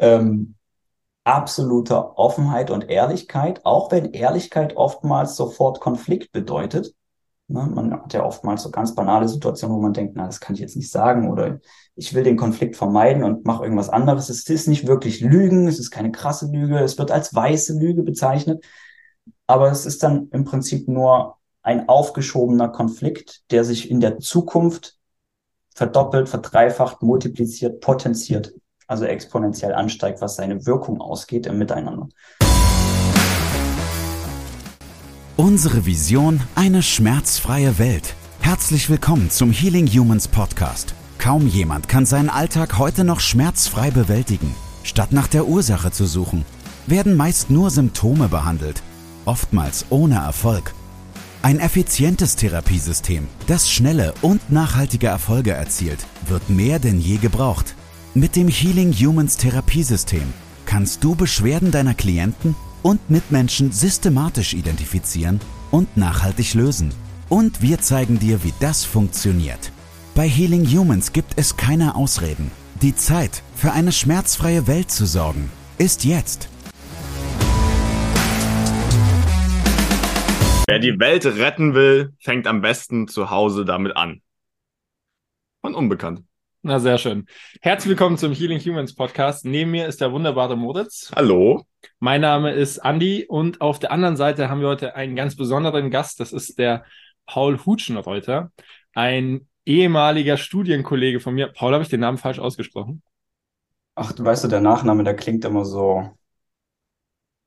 ähm, absoluter Offenheit und Ehrlichkeit, auch wenn Ehrlichkeit oftmals sofort Konflikt bedeutet. Ne? Man hat ja oftmals so ganz banale Situationen, wo man denkt, na, das kann ich jetzt nicht sagen oder ich will den Konflikt vermeiden und mache irgendwas anderes. Es ist nicht wirklich Lügen, es ist keine krasse Lüge, es wird als weiße Lüge bezeichnet, aber es ist dann im Prinzip nur ein aufgeschobener Konflikt, der sich in der Zukunft verdoppelt, verdreifacht, multipliziert, potenziert, also exponentiell ansteigt, was seine Wirkung ausgeht im Miteinander. Unsere Vision, eine schmerzfreie Welt. Herzlich willkommen zum Healing Humans Podcast. Kaum jemand kann seinen Alltag heute noch schmerzfrei bewältigen. Statt nach der Ursache zu suchen, werden meist nur Symptome behandelt, oftmals ohne Erfolg. Ein effizientes Therapiesystem, das schnelle und nachhaltige Erfolge erzielt, wird mehr denn je gebraucht. Mit dem Healing Humans Therapiesystem kannst du Beschwerden deiner Klienten und Mitmenschen systematisch identifizieren und nachhaltig lösen. Und wir zeigen dir, wie das funktioniert. Bei Healing Humans gibt es keine Ausreden. Die Zeit, für eine schmerzfreie Welt zu sorgen, ist jetzt. Wer die Welt retten will, fängt am besten zu Hause damit an. Und unbekannt. Na, sehr schön. Herzlich willkommen zum Healing Humans Podcast. Neben mir ist der wunderbare Moritz. Hallo. Mein Name ist Andy und auf der anderen Seite haben wir heute einen ganz besonderen Gast. Das ist der Paul Hutschenreuter, ein ehemaliger Studienkollege von mir. Paul, habe ich den Namen falsch ausgesprochen? Ach, du weißt du, der Nachname, der klingt immer so,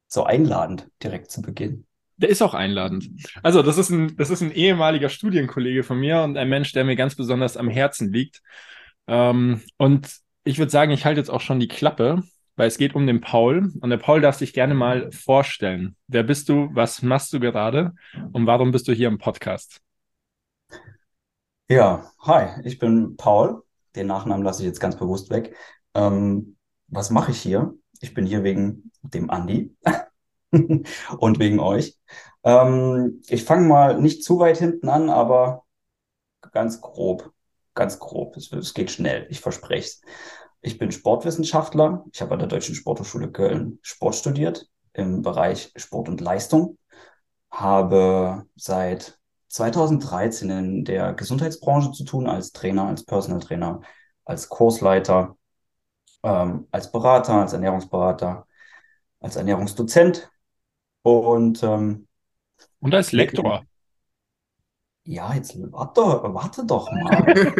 so einladend direkt zu Beginn. Der ist auch einladend. Also, das ist ein, das ist ein ehemaliger Studienkollege von mir und ein Mensch, der mir ganz besonders am Herzen liegt. Ähm, und ich würde sagen, ich halte jetzt auch schon die Klappe, weil es geht um den Paul. Und der Paul darf sich gerne mal vorstellen. Wer bist du? Was machst du gerade? Und warum bist du hier im Podcast? Ja, hi, ich bin Paul. Den Nachnamen lasse ich jetzt ganz bewusst weg. Ähm, was mache ich hier? Ich bin hier wegen dem Andi und wegen euch. Ähm, ich fange mal nicht zu weit hinten an, aber ganz grob ganz grob. Es, es geht schnell, ich verspreche es. Ich bin Sportwissenschaftler. Ich habe an der Deutschen Sporthochschule Köln Sport studiert im Bereich Sport und Leistung. Habe seit 2013 in der Gesundheitsbranche zu tun, als Trainer, als Personal Trainer, als Kursleiter, ähm, als Berater, als Ernährungsberater, als Ernährungsdozent und ähm, und als Lektor. Ja, jetzt warte, warte doch mal.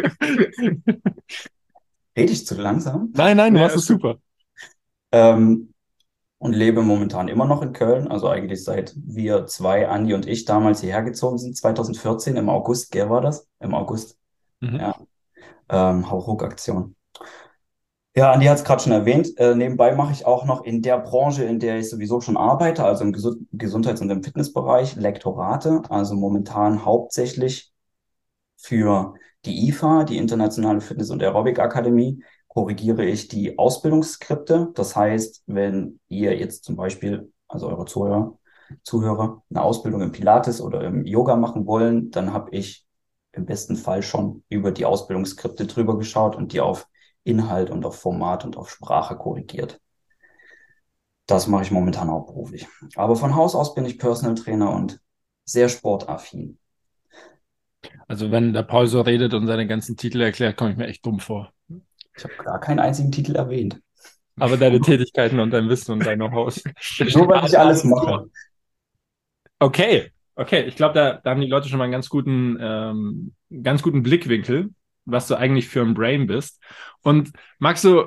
Rede ich zu langsam? Nein, nein, du ja, machst es super. Ähm, und lebe momentan immer noch in Köln. Also eigentlich seit wir zwei, Andi und ich, damals hierher gezogen sind, 2014 im August, gell, war das? Im August. Mhm. Ja. Ähm, Hauruck-Aktion. Ja, Andi hat es gerade schon erwähnt. Äh, nebenbei mache ich auch noch in der Branche, in der ich sowieso schon arbeite, also im Ges Gesundheits- und im Fitnessbereich, Lektorate. Also momentan hauptsächlich für die IFA, die Internationale Fitness- und Aerobic-Akademie, korrigiere ich die Ausbildungsskripte. Das heißt, wenn ihr jetzt zum Beispiel, also eure Zuhörer, Zuhörer, eine Ausbildung im Pilates oder im Yoga machen wollen, dann habe ich im besten Fall schon über die Ausbildungsskripte drüber geschaut und die auf Inhalt und auf Format und auf Sprache korrigiert. Das mache ich momentan auch beruflich. Aber von Haus aus bin ich Personal Trainer und sehr sportaffin. Also wenn der Paul so redet und seine ganzen Titel erklärt, komme ich mir echt dumm vor. Ich habe gar keinen einzigen Titel erwähnt. Aber deine Tätigkeiten und dein Wissen und dein Know-how. Nur weil ich alles mache. Okay, okay. Ich glaube, da, da, haben die Leute schon mal einen ganz guten, ähm, ganz guten Blickwinkel was du eigentlich für ein Brain bist. Und magst du,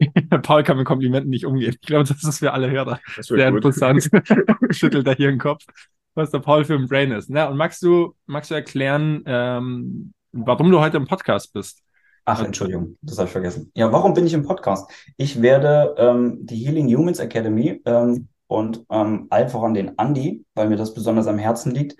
Paul kann mit Komplimenten nicht umgehen. Ich glaube, das ist für alle Hörer sehr gut. interessant. Schüttelt er hier den Kopf, was der Paul für ein Brain ist. Na, und magst du, magst du erklären, ähm, warum du heute im Podcast bist? Ach, Entschuldigung, das habe ich vergessen. Ja, warum bin ich im Podcast? Ich werde ähm, die Healing Humans Academy ähm, und ähm, allen voran den Andy, weil mir das besonders am Herzen liegt,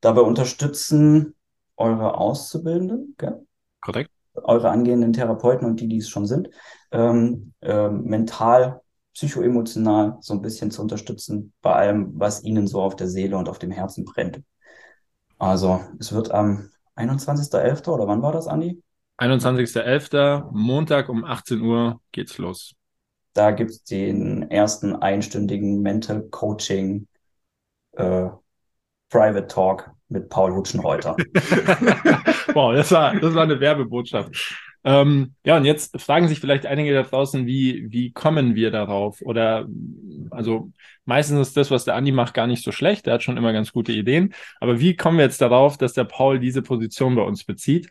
dabei unterstützen, eure Auszubildenden, gell? Korrekt. eure angehenden Therapeuten und die, die es schon sind, ähm, äh, mental, psychoemotional so ein bisschen zu unterstützen bei allem, was ihnen so auf der Seele und auf dem Herzen brennt. Also es wird am 21.11. oder wann war das, Andi? 21.11. Montag um 18 Uhr geht's los. Da gibt es den ersten einstündigen Mental Coaching äh, Private Talk mit Paul Hutschenreuter. wow, das war, das war eine Werbebotschaft. Ähm, ja, und jetzt fragen sich vielleicht einige da draußen, wie, wie kommen wir darauf? Oder also meistens ist das, was der Andi macht, gar nicht so schlecht. Der hat schon immer ganz gute Ideen. Aber wie kommen wir jetzt darauf, dass der Paul diese Position bei uns bezieht?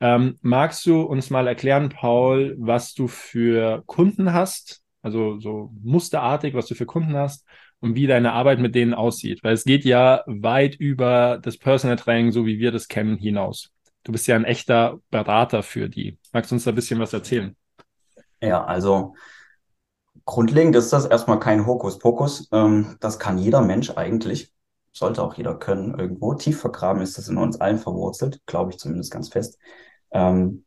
Ähm, magst du uns mal erklären, Paul, was du für Kunden hast? Also so musterartig, was du für Kunden hast und wie deine Arbeit mit denen aussieht. Weil es geht ja weit über das Personal Training, so wie wir das kennen, hinaus. Du bist ja ein echter Berater für die. Magst du uns da ein bisschen was erzählen? Ja, also grundlegend ist das erstmal kein Hokuspokus. Ähm, das kann jeder Mensch eigentlich. Sollte auch jeder können irgendwo. Tief vergraben ist das in uns allen verwurzelt, glaube ich zumindest ganz fest. Ähm,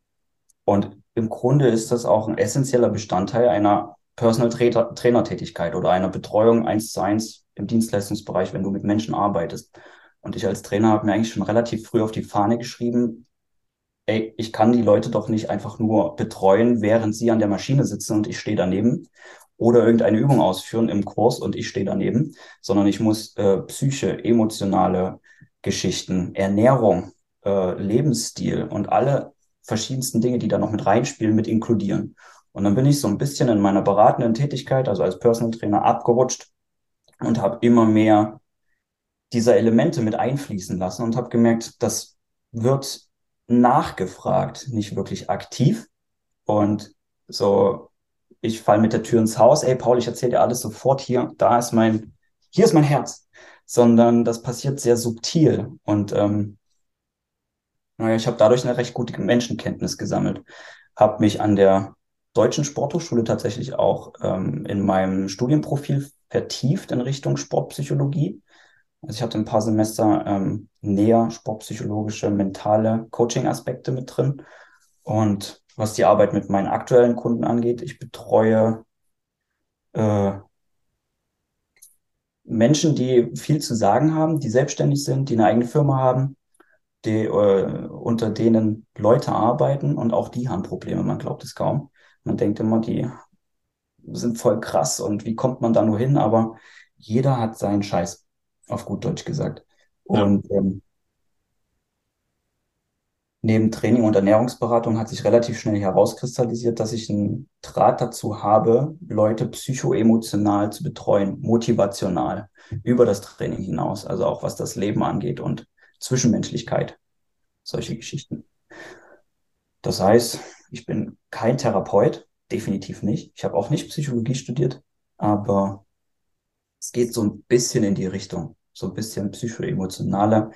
und im Grunde ist das auch ein essentieller Bestandteil einer Personal Trainer, Trainertätigkeit oder einer Betreuung eins zu eins im Dienstleistungsbereich, wenn du mit Menschen arbeitest. Und ich als Trainer habe mir eigentlich schon relativ früh auf die Fahne geschrieben, ey, ich kann die Leute doch nicht einfach nur betreuen, während sie an der Maschine sitzen und ich stehe daneben oder irgendeine Übung ausführen im Kurs und ich stehe daneben, sondern ich muss äh, Psyche, emotionale Geschichten, Ernährung, äh, Lebensstil und alle verschiedensten Dinge, die da noch mit reinspielen, mit inkludieren. Und dann bin ich so ein bisschen in meiner beratenden Tätigkeit, also als Personal Trainer, abgerutscht und habe immer mehr dieser Elemente mit einfließen lassen und habe gemerkt, das wird nachgefragt, nicht wirklich aktiv. Und so, ich fall mit der Tür ins Haus, ey Paul, ich erzähle dir alles sofort hier, da ist mein, hier ist mein Herz. Sondern das passiert sehr subtil. Und ähm, naja, ich habe dadurch eine recht gute Menschenkenntnis gesammelt. Habe mich an der Deutschen Sporthochschule tatsächlich auch ähm, in meinem Studienprofil vertieft in Richtung Sportpsychologie also ich hatte ein paar Semester ähm, näher sportpsychologische, mentale Coaching-Aspekte mit drin. Und was die Arbeit mit meinen aktuellen Kunden angeht, ich betreue äh, Menschen, die viel zu sagen haben, die selbstständig sind, die eine eigene Firma haben, die, äh, unter denen Leute arbeiten und auch die haben Probleme, man glaubt es kaum. Man denkt immer, die sind voll krass und wie kommt man da nur hin, aber jeder hat seinen Scheiß auf gut Deutsch gesagt. Und ja. ähm, neben Training und Ernährungsberatung hat sich relativ schnell herauskristallisiert, dass ich einen Draht dazu habe, Leute psychoemotional zu betreuen, motivational, über das Training hinaus, also auch was das Leben angeht und Zwischenmenschlichkeit, solche Geschichten. Das heißt, ich bin kein Therapeut, definitiv nicht. Ich habe auch nicht Psychologie studiert, aber es geht so ein bisschen in die Richtung so ein bisschen psychoemotionale,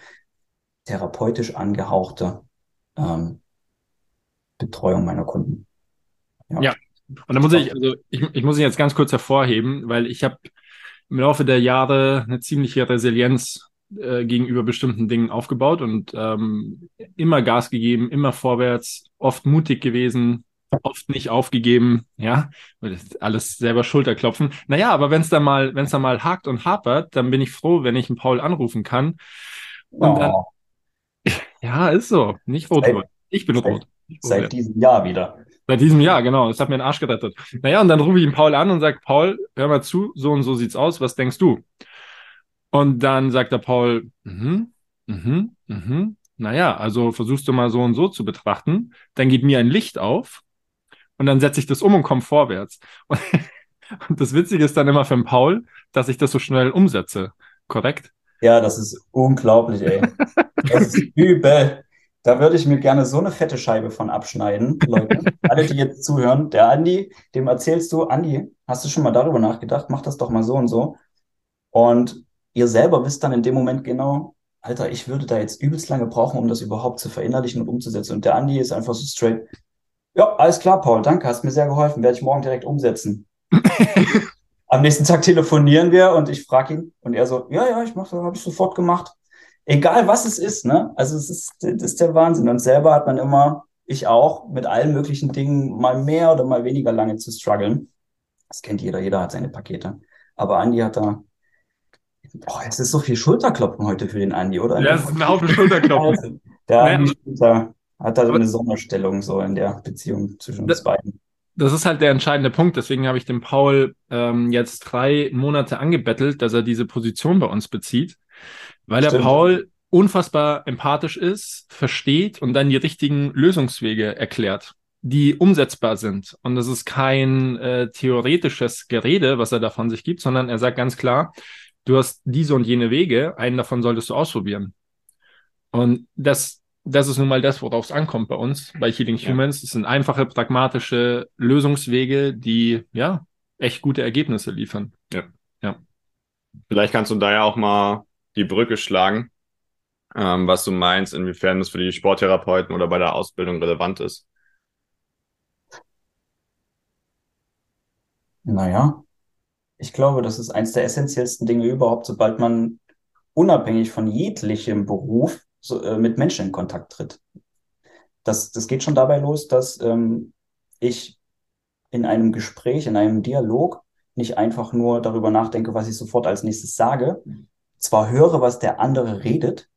therapeutisch angehauchte ähm, Betreuung meiner Kunden. Ja. ja. Und da muss ich, also ich, ich muss ihn jetzt ganz kurz hervorheben, weil ich habe im Laufe der Jahre eine ziemliche Resilienz äh, gegenüber bestimmten Dingen aufgebaut und ähm, immer Gas gegeben, immer vorwärts, oft mutig gewesen, oft nicht aufgegeben, ja, alles selber Schulterklopfen. Naja, aber wenn es dann mal, wenn es dann mal hakt und hapert, dann bin ich froh, wenn ich einen Paul anrufen kann. Und oh. dann, ja, ist so, nicht rot. Seit, ich bin seit, rot. Seit diesem Jahr wieder. Seit diesem Jahr, genau. Das hat mir den Arsch gerettet. Naja, und dann rufe ich ihn Paul an und sage, Paul, hör mal zu, so und so sieht's aus, was denkst du? Und dann sagt der Paul, mhm, mhm, mhm. Naja, also versuchst du mal so und so zu betrachten, dann geht mir ein Licht auf und dann setze ich das um und komme vorwärts. Und, und das Witzige ist dann immer für den Paul, dass ich das so schnell umsetze. Korrekt? Ja, das ist unglaublich, ey. das ist übel. Da würde ich mir gerne so eine fette Scheibe von abschneiden, Leute. Alle, die jetzt zuhören. Der Andi, dem erzählst du, Andi, hast du schon mal darüber nachgedacht? Mach das doch mal so und so. Und ihr selber wisst dann in dem Moment genau, Alter, ich würde da jetzt übelst lange brauchen, um das überhaupt zu verinnerlichen und umzusetzen. Und der Andi ist einfach so straight, ja, alles klar, Paul, danke, hast mir sehr geholfen, werde ich morgen direkt umsetzen. Am nächsten Tag telefonieren wir und ich frage ihn und er so, ja, ja, ich mache, habe ich sofort gemacht. Egal was es ist, ne? Also es ist, das ist der Wahnsinn. Und selber hat man immer, ich auch, mit allen möglichen Dingen mal mehr oder mal weniger lange zu strugglen. Das kennt jeder, jeder hat seine Pakete. Aber Andi hat da, oh, es ist so viel Schulterklopfen heute für den Andi, oder? Ja, es ist ein Haufen Schulterklopfen. Der Andi hat da so eine Sonderstellung so in der Beziehung zwischen uns beiden. das ist halt der entscheidende Punkt. Deswegen habe ich den Paul ähm, jetzt drei Monate angebettelt, dass er diese Position bei uns bezieht, weil Stimmt. der Paul unfassbar empathisch ist, versteht und dann die richtigen Lösungswege erklärt, die umsetzbar sind. Und das ist kein äh, theoretisches Gerede, was er davon sich gibt, sondern er sagt ganz klar, du hast diese und jene Wege, einen davon solltest du ausprobieren. Und das das ist nun mal das, worauf es ankommt bei uns, bei Healing Humans. Es sind einfache, pragmatische Lösungswege, die ja echt gute Ergebnisse liefern. Ja. ja. Vielleicht kannst du da ja auch mal die Brücke schlagen, ähm, was du meinst, inwiefern das für die Sporttherapeuten oder bei der Ausbildung relevant ist. Naja, ich glaube, das ist eins der essentiellsten Dinge überhaupt, sobald man unabhängig von jeglichem Beruf so, äh, mit Menschen in Kontakt tritt. Das, das geht schon dabei los, dass ähm, ich in einem Gespräch, in einem Dialog nicht einfach nur darüber nachdenke, was ich sofort als nächstes sage, zwar höre, was der andere redet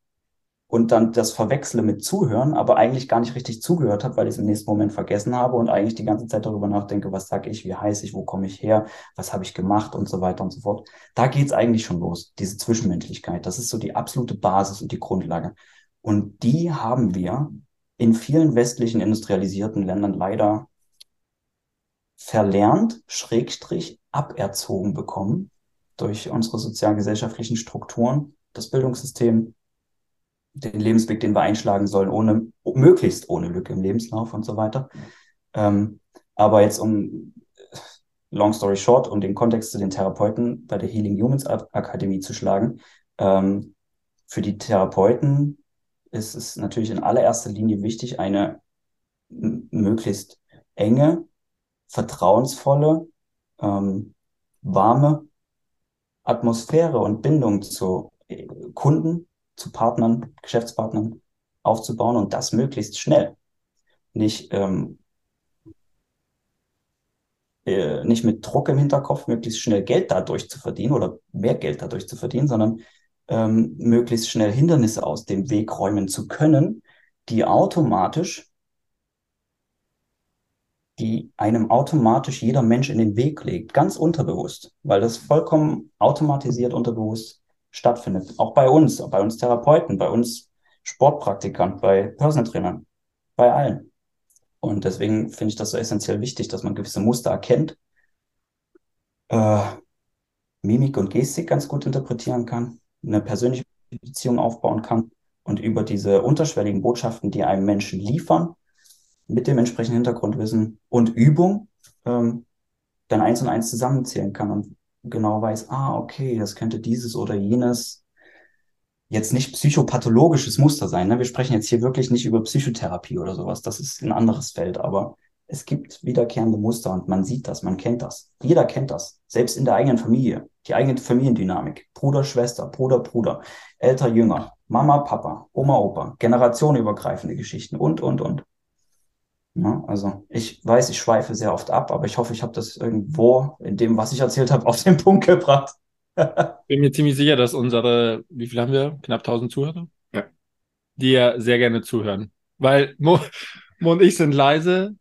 und dann das verwechsle mit Zuhören, aber eigentlich gar nicht richtig zugehört habe, weil ich es im nächsten Moment vergessen habe und eigentlich die ganze Zeit darüber nachdenke, was sage ich, wie heiße ich, wo komme ich her, was habe ich gemacht und so weiter und so fort. Da geht es eigentlich schon los, diese Zwischenmenschlichkeit. Das ist so die absolute Basis und die Grundlage. Und die haben wir in vielen westlichen industrialisierten Ländern leider verlernt, schrägstrich aberzogen bekommen durch unsere sozialgesellschaftlichen Strukturen, das Bildungssystem, den Lebensweg, den wir einschlagen sollen, ohne, möglichst ohne Lücke im Lebenslauf und so weiter. Ähm, aber jetzt um, long story short, um den Kontext zu den Therapeuten bei der Healing Humans Akademie zu schlagen, ähm, für die Therapeuten ist es natürlich in allererster Linie wichtig, eine möglichst enge, vertrauensvolle, ähm, warme Atmosphäre und Bindung zu äh, Kunden, zu Partnern, Geschäftspartnern aufzubauen und das möglichst schnell. Nicht, ähm, äh, nicht mit Druck im Hinterkopf, möglichst schnell Geld dadurch zu verdienen oder mehr Geld dadurch zu verdienen, sondern ähm, möglichst schnell Hindernisse aus dem Weg räumen zu können, die automatisch, die einem automatisch jeder Mensch in den Weg legt, ganz unterbewusst, weil das vollkommen automatisiert unterbewusst stattfindet. Auch bei uns, bei uns Therapeuten, bei uns Sportpraktikern, bei Personal Trainern, bei allen. Und deswegen finde ich das so essentiell wichtig, dass man gewisse Muster erkennt, äh, Mimik und Gestik ganz gut interpretieren kann eine persönliche Beziehung aufbauen kann und über diese unterschwelligen Botschaften, die einem Menschen liefern, mit dem entsprechenden Hintergrundwissen und Übung, ähm, dann eins und eins zusammenzählen kann und genau weiß, ah, okay, das könnte dieses oder jenes jetzt nicht psychopathologisches Muster sein. Ne? Wir sprechen jetzt hier wirklich nicht über Psychotherapie oder sowas. Das ist ein anderes Feld, aber es gibt wiederkehrende Muster und man sieht das, man kennt das. Jeder kennt das, selbst in der eigenen Familie die eigene Familiendynamik, Bruder, Schwester, Bruder, Bruder, älter, jünger, Mama, Papa, Oma, Opa, generationenübergreifende Geschichten und, und, und. Ja, also ich weiß, ich schweife sehr oft ab, aber ich hoffe, ich habe das irgendwo in dem, was ich erzählt habe, auf den Punkt gebracht. Bin mir ziemlich sicher, dass unsere, wie viel haben wir? Knapp 1000 Zuhörer? Ja. Die ja sehr gerne zuhören. Weil Mo, Mo und ich sind leise,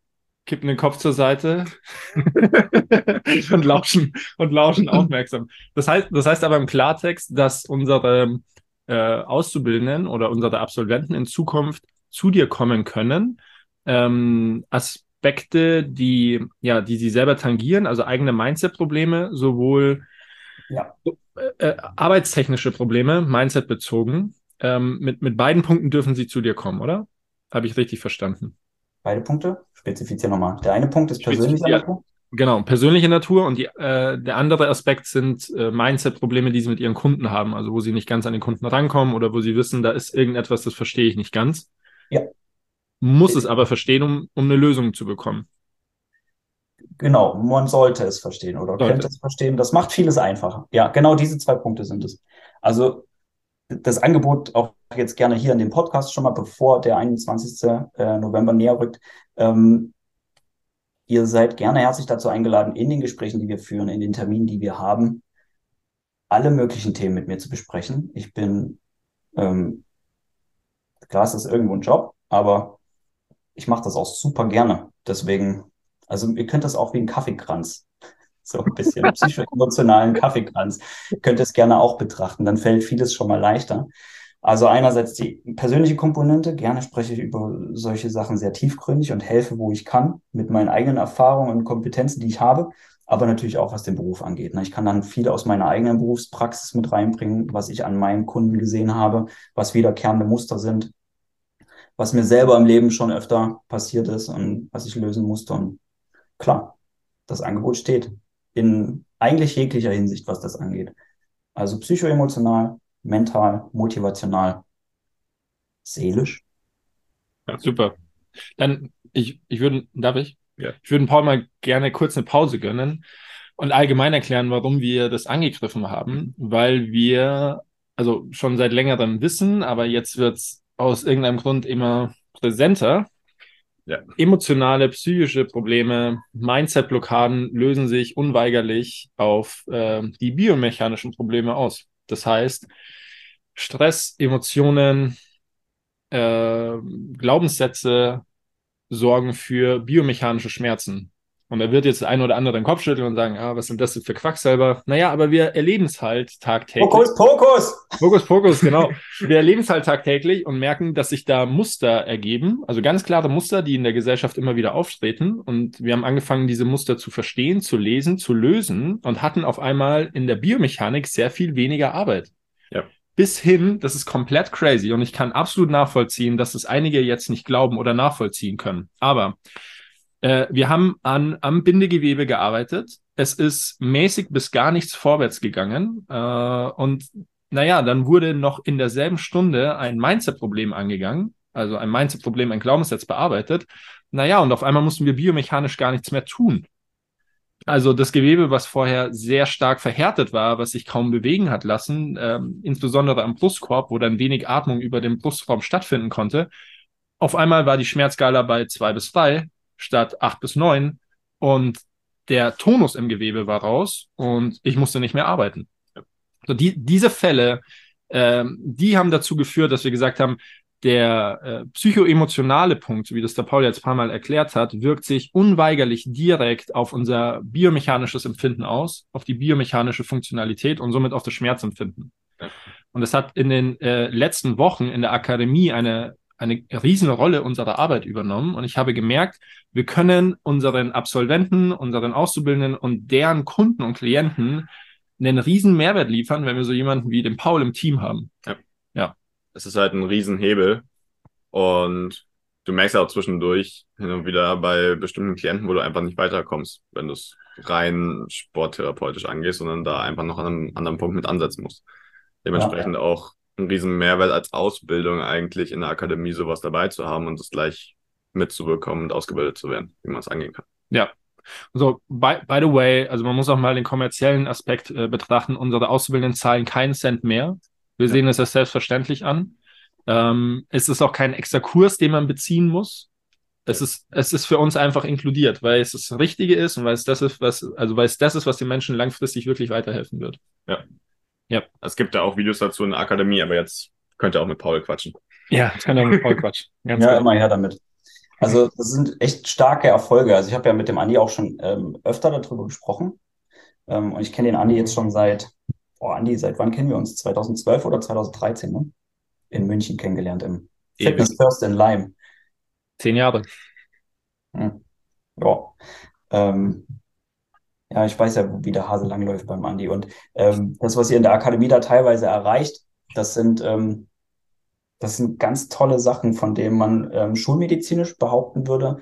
kippen den Kopf zur Seite und lauschen und lauschen aufmerksam. Das heißt, das heißt aber im Klartext, dass unsere äh, Auszubildenden oder unsere Absolventen in Zukunft zu dir kommen können. Ähm, Aspekte, die ja, die sie selber tangieren, also eigene Mindset-Probleme, sowohl ja. äh, arbeitstechnische Probleme, Mindset bezogen. Ähm, mit, mit beiden Punkten dürfen sie zu dir kommen, oder? Habe ich richtig verstanden? Beide Punkte? Spezifizier nochmal. Der eine Punkt ist persönlicher Natur. Genau, persönliche Natur und die, äh, der andere Aspekt sind äh, Mindset-Probleme, die sie mit ihren Kunden haben, also wo sie nicht ganz an den Kunden rankommen oder wo sie wissen, da ist irgendetwas, das verstehe ich nicht ganz. Ja. Muss es aber verstehen, um, um eine Lösung zu bekommen. Genau, man sollte es verstehen oder sollte. könnte es verstehen. Das macht vieles einfacher. Ja, genau diese zwei Punkte sind es. Also das Angebot auch jetzt gerne hier in dem Podcast schon mal, bevor der 21. Äh, November näher rückt. Ähm, ihr seid gerne herzlich dazu eingeladen, in den Gesprächen, die wir führen, in den Terminen, die wir haben, alle möglichen Themen mit mir zu besprechen. Ich bin, ähm, klar, es ist irgendwo ein Job, aber ich mache das auch super gerne. Deswegen Also ihr könnt das auch wie ein Kaffeekranz, so ein bisschen psychoemotionalen Kaffeekranz, könnt es gerne auch betrachten. Dann fällt vieles schon mal leichter. Also einerseits die persönliche Komponente, gerne spreche ich über solche Sachen sehr tiefgründig und helfe, wo ich kann, mit meinen eigenen Erfahrungen und Kompetenzen, die ich habe, aber natürlich auch was den Beruf angeht. Ne? Ich kann dann viel aus meiner eigenen Berufspraxis mit reinbringen, was ich an meinen Kunden gesehen habe, was wiederkehrende Muster sind, was mir selber im Leben schon öfter passiert ist und was ich lösen musste. Und klar, das Angebot steht in eigentlich jeglicher Hinsicht, was das angeht. Also psychoemotional, mental, motivational, seelisch. Ja, super. Dann, ich, ich würde, darf ich? Ja. Ich würde Paul mal gerne kurz eine Pause gönnen und allgemein erklären, warum wir das angegriffen haben, weil wir also schon seit längerem wissen, aber jetzt wird es aus irgendeinem Grund immer präsenter. Ja. Emotionale, psychische Probleme, Mindset-Blockaden lösen sich unweigerlich auf äh, die biomechanischen Probleme aus. Das heißt, Stress, Emotionen, äh, Glaubenssätze sorgen für biomechanische Schmerzen. Und da wird jetzt ein oder andere den Kopf schütteln und sagen, ah, was sind das für Quacksalber? Naja, aber wir erleben es halt tagtäglich. Fokus, Fokus! Fokus, Fokus, genau. wir erleben es halt tagtäglich und merken, dass sich da Muster ergeben. Also ganz klare Muster, die in der Gesellschaft immer wieder auftreten. Und wir haben angefangen, diese Muster zu verstehen, zu lesen, zu lösen und hatten auf einmal in der Biomechanik sehr viel weniger Arbeit. Ja bis hin, das ist komplett crazy und ich kann absolut nachvollziehen, dass das einige jetzt nicht glauben oder nachvollziehen können. Aber äh, wir haben an, am Bindegewebe gearbeitet. Es ist mäßig bis gar nichts vorwärts gegangen. Äh, und naja, dann wurde noch in derselben Stunde ein Mindset-Problem angegangen, also ein Mindset-Problem, ein Glaubenssatz bearbeitet. Naja, und auf einmal mussten wir biomechanisch gar nichts mehr tun. Also das Gewebe, was vorher sehr stark verhärtet war, was sich kaum bewegen hat lassen, ähm, insbesondere am Brustkorb, wo dann wenig Atmung über dem Brustraum stattfinden konnte, auf einmal war die Schmerzskala bei zwei bis drei statt acht bis neun und der Tonus im Gewebe war raus und ich musste nicht mehr arbeiten. So die, diese Fälle, ähm, die haben dazu geführt, dass wir gesagt haben, der äh, psychoemotionale Punkt, wie das der Paul jetzt ein paar Mal erklärt hat, wirkt sich unweigerlich direkt auf unser biomechanisches Empfinden aus, auf die biomechanische Funktionalität und somit auf das Schmerzempfinden. Und es hat in den äh, letzten Wochen in der Akademie eine, eine riesen Rolle unserer Arbeit übernommen. Und ich habe gemerkt, wir können unseren Absolventen, unseren Auszubildenden und deren Kunden und Klienten einen riesen Mehrwert liefern, wenn wir so jemanden wie den Paul im Team haben. Ja. ja es ist halt ein Riesenhebel. Und du merkst auch zwischendurch hin und wieder bei bestimmten Klienten, wo du einfach nicht weiterkommst, wenn du es rein sporttherapeutisch angehst, sondern da einfach noch an einem anderen Punkt mit ansetzen musst. Dementsprechend ja, ja. auch ein riesen Mehrwert als Ausbildung eigentlich in der Akademie sowas dabei zu haben und das gleich mitzubekommen und ausgebildet zu werden, wie man es angehen kann. Ja. So, by, by the way, also man muss auch mal den kommerziellen Aspekt äh, betrachten. Unsere Auszubildenden zahlen keinen Cent mehr wir ja. sehen es als selbstverständlich an. Ähm, es ist auch kein extra Kurs, den man beziehen muss. Es ist, es ist für uns einfach inkludiert, weil es das Richtige ist und weil es das ist, was, also weil es das ist, was den Menschen langfristig wirklich weiterhelfen wird. Ja. Ja. Es gibt da auch Videos dazu in der Akademie, aber jetzt könnt ihr auch mit Paul quatschen. Ja, ich kann auch mit Paul quatschen. Ganz ja, klar. immer her damit. Also, das sind echt starke Erfolge. Also, ich habe ja mit dem Andi auch schon ähm, öfter darüber gesprochen. Ähm, und ich kenne den Andi jetzt schon seit oh Andi, seit wann kennen wir uns? 2012 oder 2013, ne? In München kennengelernt im Ewig. Fitness First in Lime. Zehn Jahre. Hm. Ja. Ähm, ja, ich weiß ja, wie der Hase langläuft beim Andi. Und ähm, das, was ihr in der Akademie da teilweise erreicht, das sind, ähm, das sind ganz tolle Sachen, von denen man ähm, schulmedizinisch behaupten würde,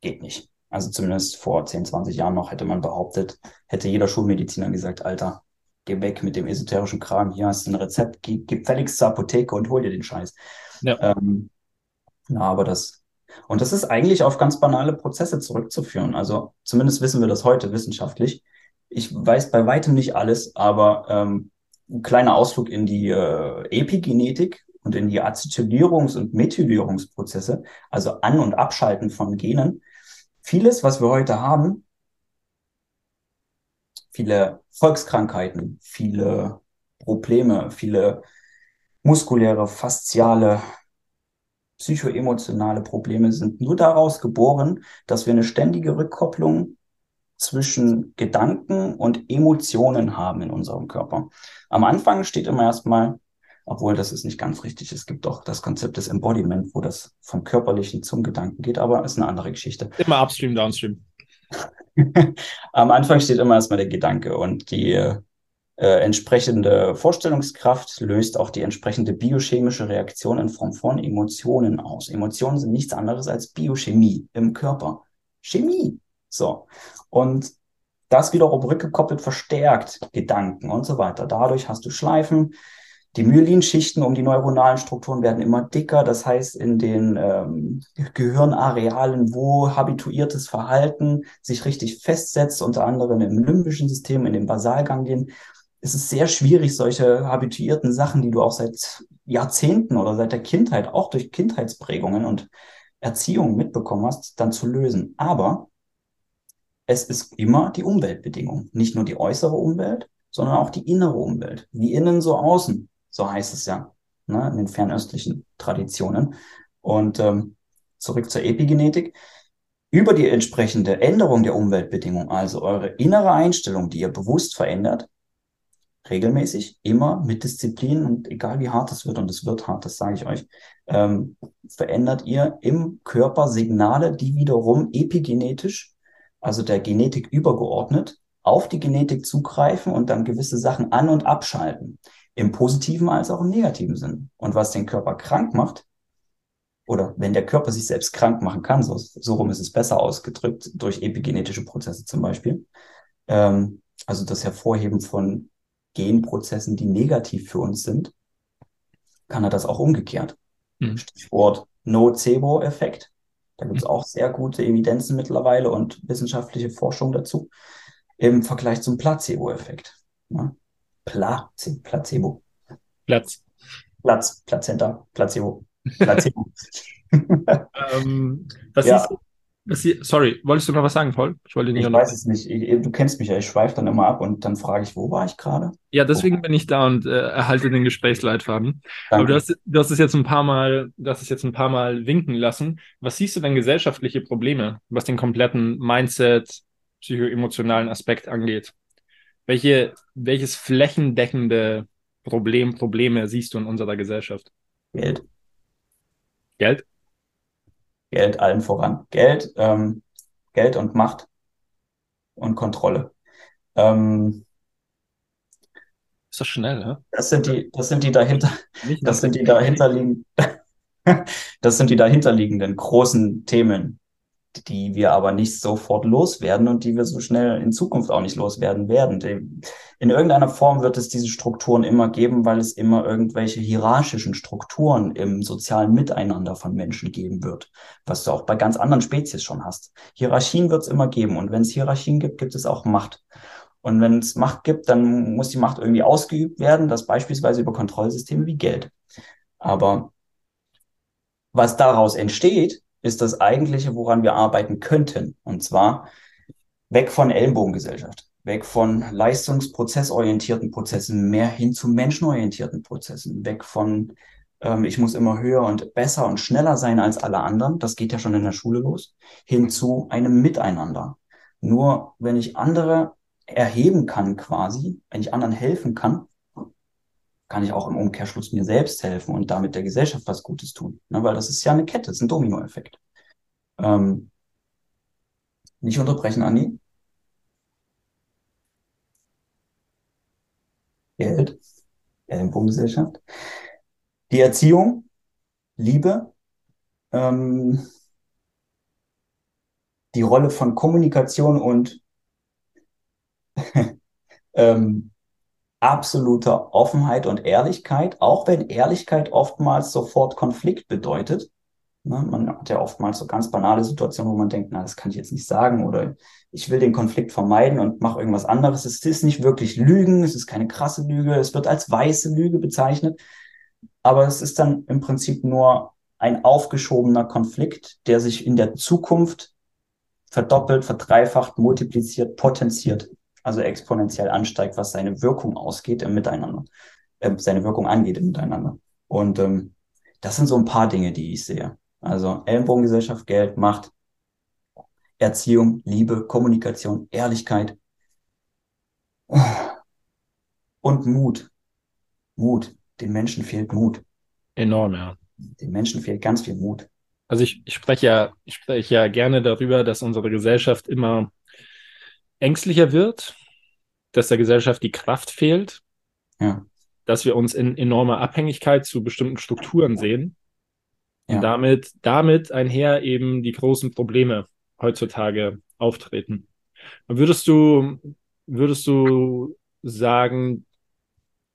geht nicht. Also zumindest vor 10, 20 Jahren noch hätte man behauptet, hätte jeder Schulmediziner gesagt, Alter, geh weg mit dem esoterischen Kram, hier hast du ein Rezept, geh, geh fälligst zur Apotheke und hol dir den Scheiß. Ja. Ähm, na, aber das, und das ist eigentlich auf ganz banale Prozesse zurückzuführen. Also zumindest wissen wir das heute wissenschaftlich. Ich weiß bei weitem nicht alles, aber ähm, ein kleiner Ausflug in die äh, Epigenetik und in die Acetylierungs- und Methylierungsprozesse, also An- und Abschalten von Genen. Vieles, was wir heute haben, viele Volkskrankheiten, viele Probleme, viele muskuläre, fasziale psychoemotionale Probleme sind nur daraus geboren, dass wir eine ständige Rückkopplung zwischen Gedanken und Emotionen haben in unserem Körper. Am Anfang steht immer erstmal, obwohl das ist nicht ganz richtig, es gibt doch das Konzept des Embodiment, wo das vom Körperlichen zum Gedanken geht, aber ist eine andere Geschichte. Immer upstream, downstream. Am Anfang steht immer erstmal der Gedanke und die äh, entsprechende Vorstellungskraft löst auch die entsprechende biochemische Reaktion in Form von Emotionen aus. Emotionen sind nichts anderes als Biochemie im Körper. Chemie. So. Und das wiederum rückgekoppelt verstärkt Gedanken und so weiter. Dadurch hast du Schleifen. Die Myelinschichten um die neuronalen Strukturen werden immer dicker. Das heißt, in den ähm, Gehirnarealen, wo habituiertes Verhalten sich richtig festsetzt, unter anderem im limbischen System, in den Basalganglien, ist es sehr schwierig, solche habituierten Sachen, die du auch seit Jahrzehnten oder seit der Kindheit, auch durch Kindheitsprägungen und Erziehung mitbekommen hast, dann zu lösen. Aber es ist immer die Umweltbedingung. Nicht nur die äußere Umwelt, sondern auch die innere Umwelt. Wie innen, so außen. So heißt es ja ne, in den fernöstlichen Traditionen. Und ähm, zurück zur Epigenetik. Über die entsprechende Änderung der Umweltbedingungen, also eure innere Einstellung, die ihr bewusst verändert, regelmäßig, immer mit Disziplin und egal wie hart es wird, und es wird hart, das sage ich euch, ähm, verändert ihr im Körper Signale, die wiederum epigenetisch also der Genetik übergeordnet, auf die Genetik zugreifen und dann gewisse Sachen an- und abschalten. Im positiven als auch im negativen Sinn. Und was den Körper krank macht, oder wenn der Körper sich selbst krank machen kann, so, so rum ist es besser ausgedrückt, durch epigenetische Prozesse zum Beispiel, ähm, also das Hervorheben von Genprozessen, die negativ für uns sind, kann er das auch umgekehrt. Mhm. Stichwort Nocebo-Effekt. Da gibt es auch sehr gute Evidenzen mittlerweile und wissenschaftliche Forschung dazu im Vergleich zum Placebo-Effekt. Ja? Pla Placebo. Platz. Platz, Plazenta, Placebo. Placebo. ähm, was ja. ist, sorry, wolltest du noch was sagen, Paul? Ich, wollte nicht ich weiß es nicht. Ich, du kennst mich ja. Ich schweife dann immer ab und dann frage ich, wo war ich gerade? Ja, deswegen oh. bin ich da und äh, erhalte den Gesprächsleitfaden. Danke. Aber du hast, du hast es jetzt ein paar Mal, du hast es jetzt ein paar Mal winken lassen. Was siehst du denn gesellschaftliche Probleme, was den kompletten Mindset, psychoemotionalen Aspekt angeht? Welche, welches flächendeckende Problem, Probleme siehst du in unserer Gesellschaft? Geld. Geld? Geld allen voran. Geld, ähm, Geld und Macht und Kontrolle. Ähm, ist das schnell, ne? Das sind die, das sind die dahinter, das sind die dahinterliegenden, das sind die dahinterliegenden großen Themen, die wir aber nicht sofort loswerden und die wir so schnell in Zukunft auch nicht loswerden werden. In irgendeiner Form wird es diese Strukturen immer geben, weil es immer irgendwelche hierarchischen Strukturen im sozialen Miteinander von Menschen geben wird, was du auch bei ganz anderen Spezies schon hast. Hierarchien wird es immer geben und wenn es Hierarchien gibt, gibt es auch Macht. Und wenn es Macht gibt, dann muss die Macht irgendwie ausgeübt werden, das beispielsweise über Kontrollsysteme wie Geld. Aber was daraus entsteht, ist das eigentliche, woran wir arbeiten könnten. Und zwar weg von Ellenbogengesellschaft, weg von leistungsprozessorientierten Prozessen, mehr hin zu menschenorientierten Prozessen, weg von ähm, ich muss immer höher und besser und schneller sein als alle anderen, das geht ja schon in der Schule los, hin zu einem Miteinander. Nur wenn ich andere erheben kann quasi, wenn ich anderen helfen kann, kann ich auch im Umkehrschluss mir selbst helfen und damit der Gesellschaft was Gutes tun. Ne? Weil das ist ja eine Kette, das ist ein Dominoeffekt. Ähm, nicht unterbrechen, Andi. Geld, Ellenbogengesellschaft. Die Erziehung, Liebe, ähm, die Rolle von Kommunikation und ähm, absoluter Offenheit und Ehrlichkeit, auch wenn Ehrlichkeit oftmals sofort Konflikt bedeutet. Ne, man hat ja oftmals so ganz banale Situationen, wo man denkt, na, das kann ich jetzt nicht sagen oder ich will den Konflikt vermeiden und mache irgendwas anderes. Es ist nicht wirklich Lügen, es ist keine krasse Lüge, es wird als weiße Lüge bezeichnet, aber es ist dann im Prinzip nur ein aufgeschobener Konflikt, der sich in der Zukunft verdoppelt, verdreifacht, multipliziert, potenziert also exponentiell ansteigt, was seine Wirkung ausgeht im Miteinander, äh, seine Wirkung angeht im Miteinander. Und ähm, Das sind so ein paar Dinge, die ich sehe. Also Ellenbogengesellschaft, Geld, Macht, Erziehung, Liebe, Kommunikation, Ehrlichkeit und Mut. Mut. Den Menschen fehlt Mut. Enorm, ja. Den Menschen fehlt ganz viel Mut. Also ich, ich spreche ja, ich spreche ja gerne darüber, dass unsere Gesellschaft immer ängstlicher wird, dass der Gesellschaft die Kraft fehlt, ja. dass wir uns in enormer Abhängigkeit zu bestimmten Strukturen sehen ja. und damit, damit einher eben die großen Probleme heutzutage auftreten. Würdest du, würdest du sagen,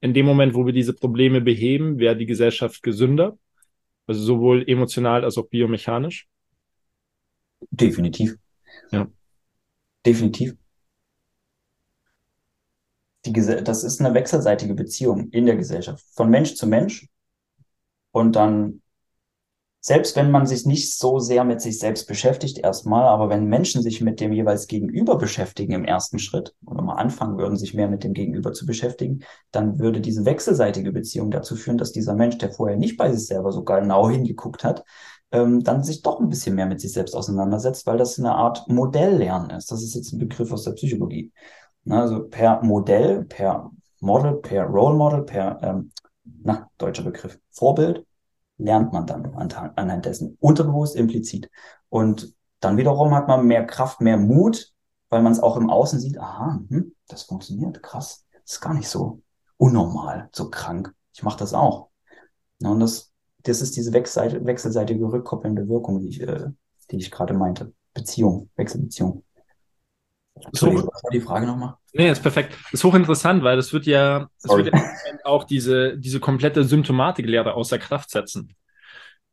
in dem Moment, wo wir diese Probleme beheben, wäre die Gesellschaft gesünder? Also sowohl emotional als auch biomechanisch? Definitiv. Ja. Definitiv. Die, das ist eine wechselseitige Beziehung in der Gesellschaft, von Mensch zu Mensch. Und dann selbst wenn man sich nicht so sehr mit sich selbst beschäftigt erstmal, aber wenn Menschen sich mit dem jeweils Gegenüber beschäftigen im ersten Schritt oder mal anfangen würden, sich mehr mit dem Gegenüber zu beschäftigen, dann würde diese wechselseitige Beziehung dazu führen, dass dieser Mensch, der vorher nicht bei sich selber so genau hingeguckt hat, ähm, dann sich doch ein bisschen mehr mit sich selbst auseinandersetzt, weil das eine Art Modelllernen ist. Das ist jetzt ein Begriff aus der Psychologie. Also per Modell, per Model, per Role Model, per, ähm, na, deutscher Begriff, Vorbild, lernt man dann anhand dessen, unterbewusst, implizit. Und dann wiederum hat man mehr Kraft, mehr Mut, weil man es auch im Außen sieht, aha, hm, das funktioniert, krass, das ist gar nicht so unnormal, so krank. Ich mache das auch. Ja, und das, das ist diese wechselseitige rückkoppelnde Wirkung, die ich, äh, die ich gerade meinte. Beziehung, Wechselbeziehung. Was war die Frage nochmal? Nee, ist perfekt. Ist hochinteressant, weil das wird ja, das wird ja auch diese, diese komplette Symptomatiklehre außer Kraft setzen.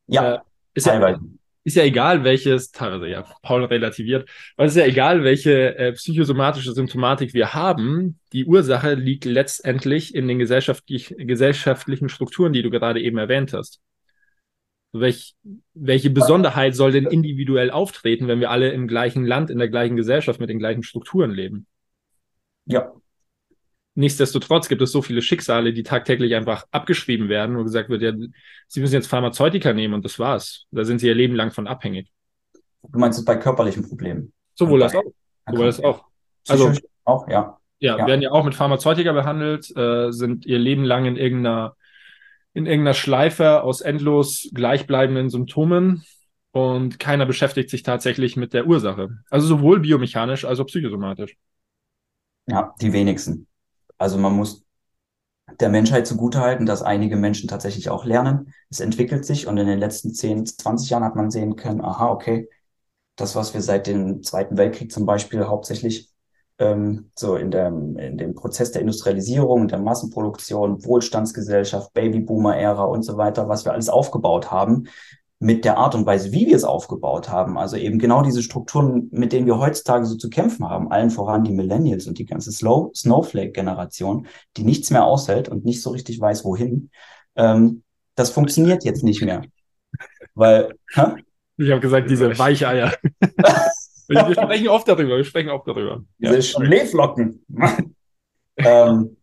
Ja, äh, ist teilweise. Ja, ist ja egal, welches, teilweise ja, Paul relativiert, weil es ist ja egal, welche äh, psychosomatische Symptomatik wir haben. Die Ursache liegt letztendlich in den gesellschaftlich, gesellschaftlichen Strukturen, die du gerade eben erwähnt hast. Welch, welche Besonderheit soll denn individuell auftreten, wenn wir alle im gleichen Land, in der gleichen Gesellschaft mit den gleichen Strukturen leben? Ja. Nichtsdestotrotz gibt es so viele Schicksale, die tagtäglich einfach abgeschrieben werden und gesagt wird, ja, sie müssen jetzt Pharmazeutika nehmen und das war's. Da sind sie ihr Leben lang von abhängig. Du meinst es bei körperlichen Problemen? Sowohl als auch. Sowohl als auch. Also, auch, ja. Ja, ja, werden ja auch mit Pharmazeutika behandelt, äh, sind ihr Leben lang in irgendeiner in irgendeiner Schleife aus endlos gleichbleibenden Symptomen und keiner beschäftigt sich tatsächlich mit der Ursache. Also sowohl biomechanisch als auch psychosomatisch. Ja, die wenigsten. Also man muss der Menschheit zugutehalten, dass einige Menschen tatsächlich auch lernen. Es entwickelt sich und in den letzten 10, 20 Jahren hat man sehen können, aha, okay, das, was wir seit dem Zweiten Weltkrieg zum Beispiel hauptsächlich ähm, so in, der, in dem Prozess der Industrialisierung, der Massenproduktion, Wohlstandsgesellschaft, Babyboomer-Ära und so weiter, was wir alles aufgebaut haben, mit der Art und Weise, wie wir es aufgebaut haben. Also eben genau diese Strukturen, mit denen wir heutzutage so zu kämpfen haben, allen voran die Millennials und die ganze Slow Snowflake-Generation, die nichts mehr aushält und nicht so richtig weiß, wohin. Ähm, das funktioniert jetzt nicht mehr. Weil, hä? Ich habe gesagt, diese Weicheier. Wir sprechen oft darüber, wir sprechen oft darüber. Diese ja. Schneeflocken. ähm,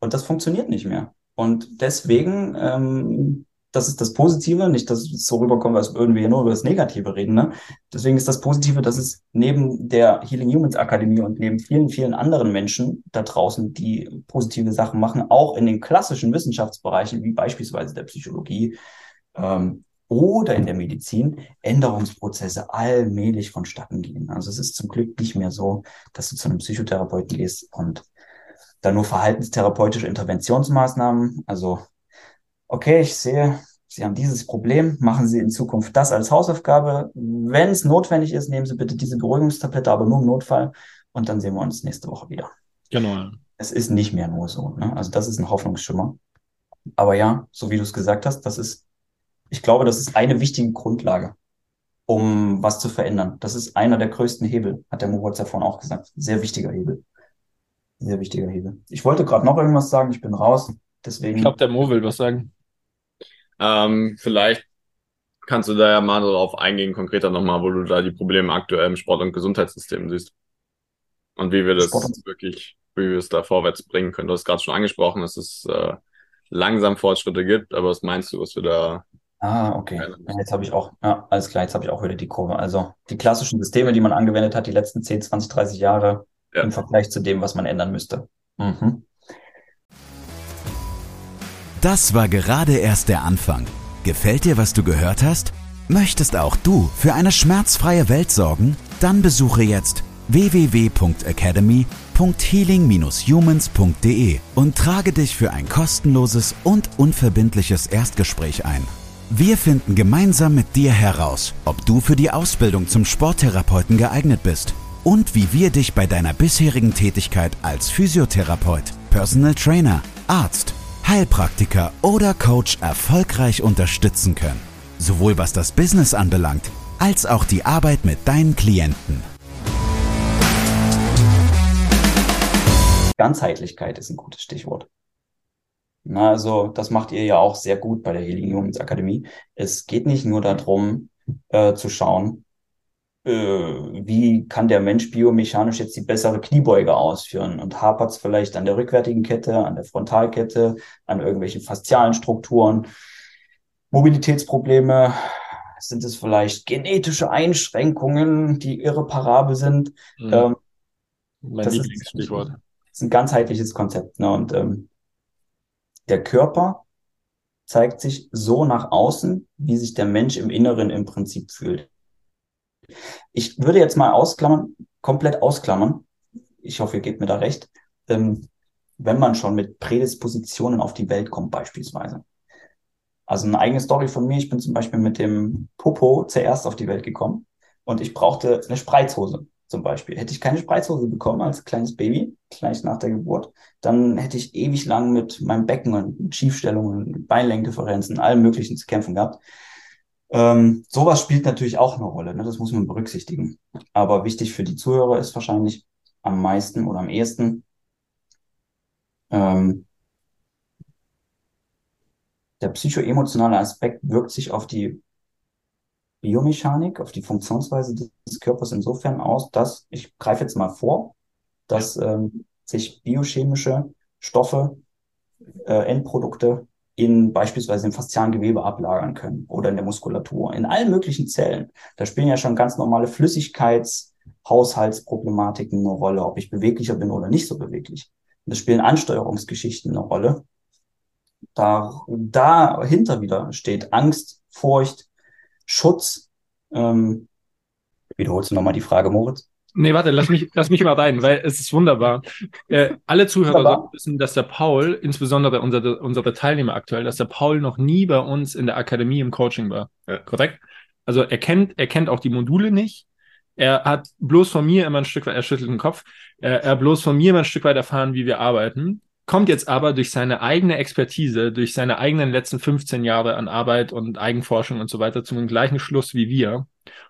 und das funktioniert nicht mehr. Und deswegen, ähm, das ist das Positive, nicht, dass es so rüberkommt, als würden wir hier nur über das Negative reden. Ne? Deswegen ist das Positive, dass es neben der Healing Humans Akademie und neben vielen, vielen anderen Menschen da draußen, die positive Sachen machen, auch in den klassischen Wissenschaftsbereichen, wie beispielsweise der Psychologie, ähm, oder in der Medizin Änderungsprozesse allmählich vonstatten gehen. Also es ist zum Glück nicht mehr so, dass du zu einem Psychotherapeuten gehst und dann nur verhaltenstherapeutische Interventionsmaßnahmen, also okay, ich sehe, Sie haben dieses Problem, machen Sie in Zukunft das als Hausaufgabe. Wenn es notwendig ist, nehmen Sie bitte diese Beruhigungstablette, aber nur im Notfall und dann sehen wir uns nächste Woche wieder. Genau. Es ist nicht mehr nur so. Ne? Also das ist ein Hoffnungsschimmer. Aber ja, so wie du es gesagt hast, das ist ich glaube, das ist eine wichtige Grundlage, um was zu verändern. Das ist einer der größten Hebel, hat der Moritz ja vorhin auch gesagt. Sehr wichtiger Hebel. Sehr wichtiger Hebel. Ich wollte gerade noch irgendwas sagen, ich bin raus. Deswegen. Ich glaube, der Mo will was sagen. Ähm, vielleicht kannst du da ja mal darauf eingehen, konkreter nochmal, wo du da die Probleme aktuell im Sport- und Gesundheitssystem siehst. Und wie wir das wirklich, wie wir es da vorwärts bringen können. Du hast gerade schon angesprochen, dass es äh, langsam Fortschritte gibt, aber was meinst du, was wir da Ah, okay. Ja, jetzt habe ich auch, ja, alles klar, jetzt habe ich auch wieder die Kurve. Also die klassischen Systeme, die man angewendet hat, die letzten 10, 20, 30 Jahre ja. im Vergleich zu dem, was man ändern müsste. Mhm. Das war gerade erst der Anfang. Gefällt dir, was du gehört hast? Möchtest auch du für eine schmerzfreie Welt sorgen? Dann besuche jetzt www.academy.healing-humans.de und trage dich für ein kostenloses und unverbindliches Erstgespräch ein. Wir finden gemeinsam mit dir heraus, ob du für die Ausbildung zum Sporttherapeuten geeignet bist und wie wir dich bei deiner bisherigen Tätigkeit als Physiotherapeut, Personal Trainer, Arzt, Heilpraktiker oder Coach erfolgreich unterstützen können. Sowohl was das Business anbelangt, als auch die Arbeit mit deinen Klienten. Ganzheitlichkeit ist ein gutes Stichwort. Na, also das macht ihr ja auch sehr gut bei der Healing Humans Akademie. Es geht nicht nur darum, äh, zu schauen, äh, wie kann der Mensch biomechanisch jetzt die bessere Kniebeuge ausführen und hapert es vielleicht an der rückwärtigen Kette, an der Frontalkette, an irgendwelchen faszialen Strukturen, Mobilitätsprobleme, sind es vielleicht genetische Einschränkungen, die irreparabel sind. Mhm. Ähm, mein das Lieblingsstichwort ist ein ganzheitliches Konzept. Ne? Und ähm, der Körper zeigt sich so nach außen, wie sich der Mensch im Inneren im Prinzip fühlt. Ich würde jetzt mal ausklammern, komplett ausklammern. Ich hoffe, ihr gebt mir da recht. Ähm, wenn man schon mit Prädispositionen auf die Welt kommt, beispielsweise. Also eine eigene Story von mir. Ich bin zum Beispiel mit dem Popo zuerst auf die Welt gekommen und ich brauchte eine Spreizhose zum Beispiel. Hätte ich keine Spreizhose bekommen als kleines Baby, gleich nach der Geburt, dann hätte ich ewig lang mit meinem Becken und Schiefstellungen, Beinlenkdifferenzen, allem Möglichen zu kämpfen gehabt. Ähm, sowas spielt natürlich auch eine Rolle, ne? das muss man berücksichtigen. Aber wichtig für die Zuhörer ist wahrscheinlich am meisten oder am ehesten, ähm, der psychoemotionale Aspekt wirkt sich auf die Biomechanik, auf die Funktionsweise des Körpers insofern aus, dass, ich greife jetzt mal vor, dass ähm, sich biochemische Stoffe, äh, Endprodukte in beispielsweise im faszialen Gewebe ablagern können oder in der Muskulatur, in allen möglichen Zellen. Da spielen ja schon ganz normale Flüssigkeitshaushaltsproblematiken eine Rolle, ob ich beweglicher bin oder nicht so beweglich. Es spielen Ansteuerungsgeschichten eine Rolle. Da, dahinter wieder steht Angst, Furcht, Schutz. Ähm, wiederholst du nochmal die Frage, Moritz? Nee, warte, lass mich, lass mich mal rein, weil es ist wunderbar. Äh, alle Zuhörer sollten wissen, dass der Paul, insbesondere unsere, unsere Teilnehmer aktuell, dass der Paul noch nie bei uns in der Akademie im Coaching war. Ja. Korrekt? Also er kennt, er kennt auch die Module nicht. Er hat bloß von mir immer ein Stück weit, er schüttelt den Kopf, er, er bloß von mir immer ein Stück weit erfahren, wie wir arbeiten kommt jetzt aber durch seine eigene Expertise, durch seine eigenen letzten 15 Jahre an Arbeit und Eigenforschung und so weiter zum gleichen Schluss wie wir,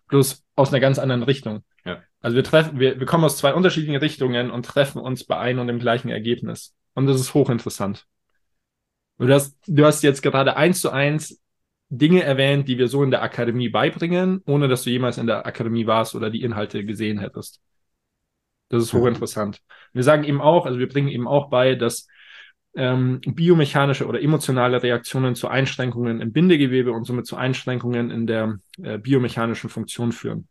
bloß aus einer ganz anderen Richtung. Ja. Also wir treffen, wir, wir kommen aus zwei unterschiedlichen Richtungen und treffen uns bei einem und dem gleichen Ergebnis. Und das ist hochinteressant. Du hast, du hast jetzt gerade eins zu eins Dinge erwähnt, die wir so in der Akademie beibringen, ohne dass du jemals in der Akademie warst oder die Inhalte gesehen hättest. Das ist hochinteressant. Wir sagen eben auch, also wir bringen eben auch bei, dass ähm, biomechanische oder emotionale Reaktionen zu Einschränkungen im Bindegewebe und somit zu Einschränkungen in der äh, biomechanischen Funktion führen.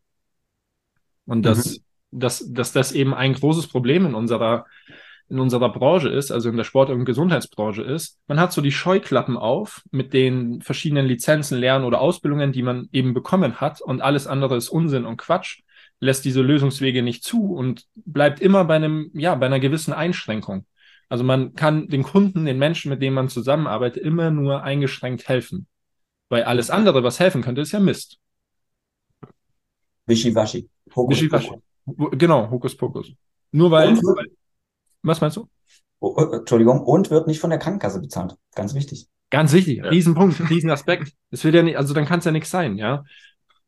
Und dass, mhm. dass, dass das eben ein großes Problem in unserer, in unserer Branche ist, also in der Sport- und Gesundheitsbranche ist. Man hat so die Scheuklappen auf mit den verschiedenen Lizenzen, Lernen oder Ausbildungen, die man eben bekommen hat und alles andere ist Unsinn und Quatsch lässt diese Lösungswege nicht zu und bleibt immer bei einem, ja, bei einer gewissen Einschränkung. Also man kann den Kunden, den Menschen, mit denen man zusammenarbeitet, immer nur eingeschränkt helfen. Weil alles andere, was helfen könnte, ist ja Mist. Wischiwaschi. Wischiwaschi. Genau, Hokuspokus. Nur weil, weil, Was meinst du? Oh, oh, Entschuldigung, und wird nicht von der Krankenkasse bezahlt. Ganz wichtig. Ganz wichtig. Ja. Riesenpunkt, Riesenaspekt. Es wird ja nicht, also dann kann es ja nichts sein, ja.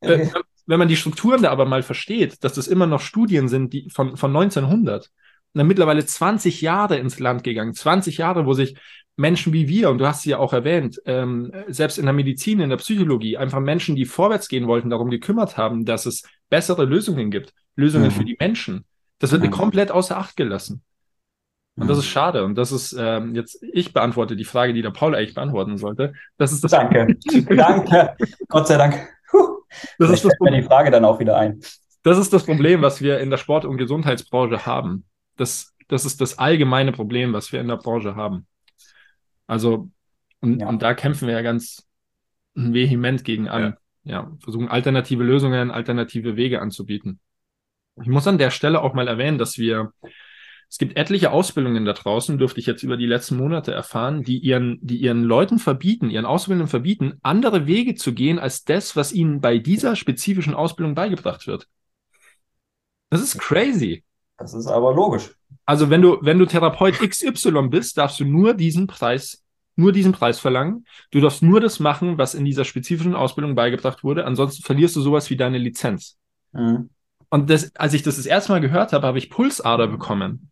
Äh, wenn man die Strukturen da aber mal versteht, dass das immer noch Studien sind, die von, von 1900, und dann mittlerweile 20 Jahre ins Land gegangen, 20 Jahre, wo sich Menschen wie wir, und du hast sie ja auch erwähnt, ähm, selbst in der Medizin, in der Psychologie, einfach Menschen, die vorwärts gehen wollten, darum gekümmert haben, dass es bessere Lösungen gibt, Lösungen mhm. für die Menschen. Das wird mhm. komplett außer Acht gelassen. Und das ist schade. Und das ist ähm, jetzt, ich beantworte die Frage, die der Paul eigentlich beantworten sollte. Das ist das Danke. Danke. Gott sei Dank. Puh. Das ist das mir die Frage dann auch wieder ein. Das ist das Problem, was wir in der Sport- und Gesundheitsbranche haben. Das, das ist das allgemeine Problem, was wir in der Branche haben. Also, und, ja. und da kämpfen wir ja ganz vehement gegen an. Ja. ja, versuchen alternative Lösungen, alternative Wege anzubieten. Ich muss an der Stelle auch mal erwähnen, dass wir es gibt etliche Ausbildungen da draußen, dürfte ich jetzt über die letzten Monate erfahren, die ihren, die ihren Leuten verbieten, ihren Auszubildenden verbieten, andere Wege zu gehen als das, was ihnen bei dieser spezifischen Ausbildung beigebracht wird. Das ist crazy. Das ist aber logisch. Also wenn du, wenn du Therapeut XY bist, darfst du nur diesen Preis, nur diesen Preis verlangen. Du darfst nur das machen, was in dieser spezifischen Ausbildung beigebracht wurde. Ansonsten verlierst du sowas wie deine Lizenz. Mhm. Und das, als ich das das erste Mal gehört habe, habe ich Pulsader bekommen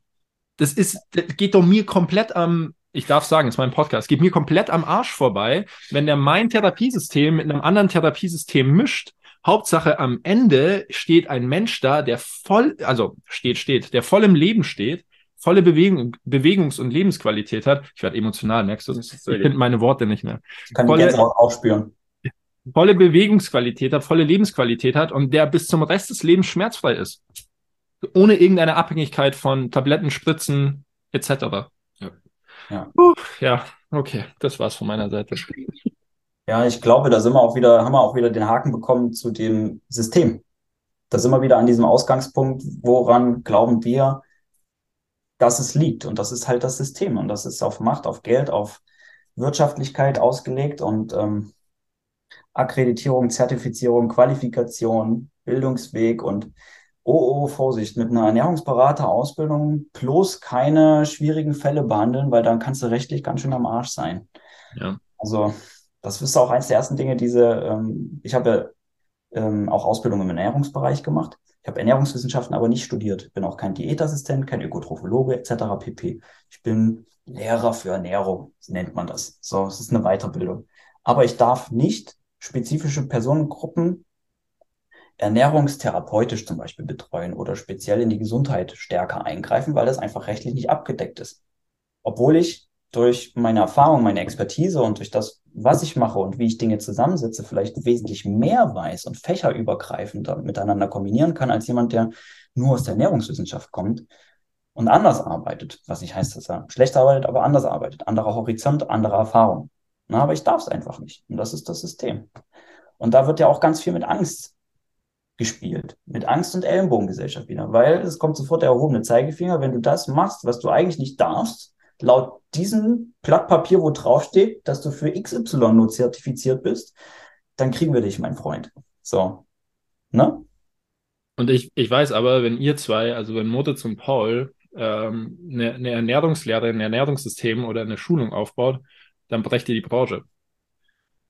das ist, das geht doch mir komplett am, ich darf sagen, es ist mein Podcast, geht mir komplett am Arsch vorbei, wenn der mein Therapiesystem mit einem anderen Therapiesystem mischt. Hauptsache am Ende steht ein Mensch da, der voll, also steht, steht, der voll im Leben steht, volle Bewegung, Bewegungs- und Lebensqualität hat. Ich werde emotional, merkst du? Ich finde meine Worte nicht mehr. Ich kann volle, die auch spüren. Volle Bewegungsqualität hat, volle Lebensqualität hat und der bis zum Rest des Lebens schmerzfrei ist ohne irgendeine Abhängigkeit von Tabletten, Spritzen etc. Ja. Ja. Uh, ja, okay, das war's von meiner Seite. Ja, ich glaube, da sind wir auch wieder, haben wir auch wieder den Haken bekommen zu dem System. Da sind wir wieder an diesem Ausgangspunkt, woran glauben wir, dass es liegt. Und das ist halt das System. Und das ist auf Macht, auf Geld, auf Wirtschaftlichkeit ausgelegt und ähm, Akkreditierung, Zertifizierung, Qualifikation, Bildungsweg und oh, oh, Vorsicht, mit einer Ernährungsberaterausbildung bloß keine schwierigen Fälle behandeln, weil dann kannst du rechtlich ganz schön am Arsch sein. Ja. Also, das ist auch eins der ersten Dinge, diese, ähm, ich habe ähm, auch Ausbildung im Ernährungsbereich gemacht. Ich habe Ernährungswissenschaften aber nicht studiert. Bin auch kein Diätassistent, kein Ökotrophologe etc. pp. Ich bin Lehrer für Ernährung, nennt man das. So, es ist eine Weiterbildung. Aber ich darf nicht spezifische Personengruppen ernährungstherapeutisch zum Beispiel betreuen oder speziell in die Gesundheit stärker eingreifen, weil das einfach rechtlich nicht abgedeckt ist. Obwohl ich durch meine Erfahrung, meine Expertise und durch das, was ich mache und wie ich Dinge zusammensetze, vielleicht wesentlich mehr weiß und fächerübergreifend miteinander kombinieren kann, als jemand, der nur aus der Ernährungswissenschaft kommt und anders arbeitet. Was nicht heißt, dass er schlecht arbeitet, aber anders arbeitet. Anderer Horizont, andere Erfahrung. Na, aber ich darf es einfach nicht. Und das ist das System. Und da wird ja auch ganz viel mit Angst gespielt. Mit Angst- und Ellenbogengesellschaft wieder. Weil es kommt sofort der erhobene Zeigefinger, wenn du das machst, was du eigentlich nicht darfst, laut diesem Blatt Papier, wo draufsteht, dass du für XY nur zertifiziert bist, dann kriegen wir dich, mein Freund. So. Ne? Und ich, ich weiß aber, wenn ihr zwei, also wenn Moritz und Paul, ähm, eine, eine Ernährungslehre, ein Ernährungssystem oder eine Schulung aufbaut, dann brecht ihr die Branche.